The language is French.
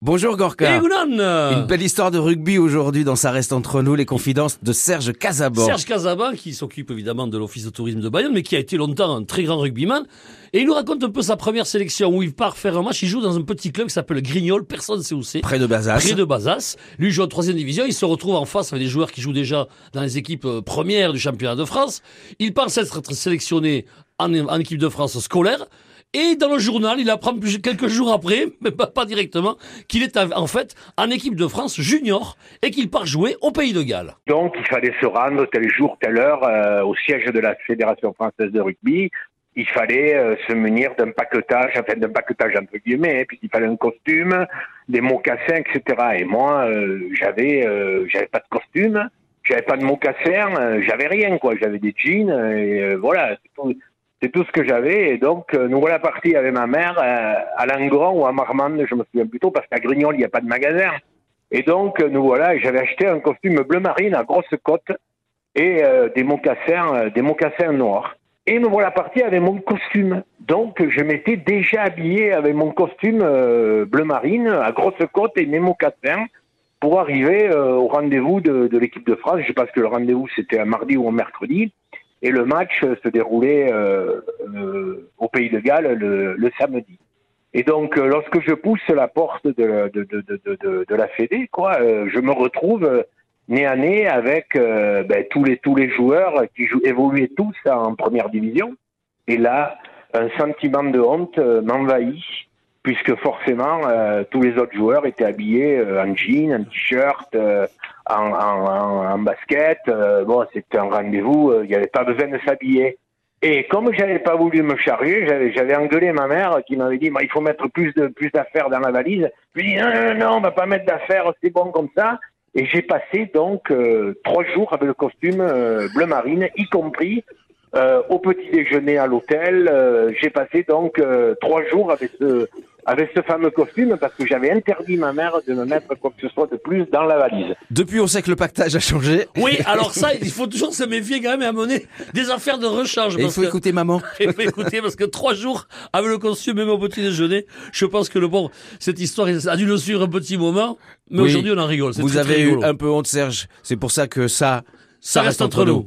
Bonjour Gorka. Egunon Une belle histoire de rugby aujourd'hui dans Ça reste entre nous, les confidences de Serge Casabon. Serge Casabon, qui s'occupe évidemment de l'office de tourisme de Bayonne, mais qui a été longtemps un très grand rugbyman. Et il nous raconte un peu sa première sélection où il part faire un match. Il joue dans un petit club qui s'appelle Grignol, personne ne sait où c'est. Près de Bazas. Près de Bazas. Lui il joue en troisième division. Il se retrouve en face avec des joueurs qui jouent déjà dans les équipes euh, premières du championnat de France. Il pense être sélectionné en, en équipe de France scolaire. Et dans le journal, il apprend quelques jours après, mais pas, directement, qu'il est en fait en équipe de France junior et qu'il part jouer au Pays de Galles. Donc il fallait se rendre tel jour, telle heure euh, au siège de la Fédération française de rugby. Il fallait euh, se munir d'un paquetage, enfin d'un paquetage entre guillemets, hein, puisqu'il fallait un costume, des mocassins, etc. Et moi, euh, j'avais, j'avais pas de costume, j'avais pas de mocassins, j'avais rien quoi. J'avais des jeans et voilà. C'est tout ce que j'avais. Et donc, euh, nous voilà partis avec ma mère euh, à Langon ou à Marmande, je me souviens plutôt, parce qu'à Grignol, il n'y a pas de magasin. Et donc, euh, nous voilà, j'avais acheté un costume bleu marine à grosse côte et des mocassins, des mocassins noirs. Et nous voilà partis avec mon costume. Donc, je m'étais déjà habillé avec mon costume bleu marine à grosse côte et mes mocassins pour arriver au rendez-vous de, de l'équipe de France. Je pense que le rendez-vous, c'était un mardi ou un mercredi. Et le match se déroulait euh, euh, au Pays de Galles le, le samedi. Et donc, euh, lorsque je pousse la porte de, de, de, de, la Fédé, quoi, je me retrouve nez à nez avec ben, tous les tous les joueurs qui jouent, évoluaient tous en première division. Et là, un sentiment de honte m'envahit puisque forcément tous les autres joueurs étaient habillés en jean, en t-shirt, en, en, en basket. Euh, bon, c'était un rendez-vous, euh, il n'y avait pas besoin de s'habiller. Et comme j'avais pas voulu me charger, j'avais, j'avais engueulé ma mère qui m'avait dit, il faut mettre plus de plus d'affaires dans la valise. Je lui ai dit, non, non, non, on va pas mettre d'affaires, c'est bon comme ça. Et j'ai passé donc euh, trois jours avec le costume bleu marine, y compris au petit déjeuner à l'hôtel. j'ai passé donc trois jours avec ce, avec ce fameux costume parce que j'avais interdit ma mère de me mettre quoi que ce soit de plus dans la valise. Depuis, on sait que le pactage a changé. Oui, alors ça, il faut toujours se méfier quand même et amener des affaires de rechange. il faut écouter maman. Il faut écouter parce que trois jours avec le costume, même au petit déjeuner, je pense que le bon, cette histoire a dû le suivre un petit moment, mais aujourd'hui on en rigole. Vous avez eu un peu honte, Serge. C'est pour ça que ça, ça, reste, entre nous.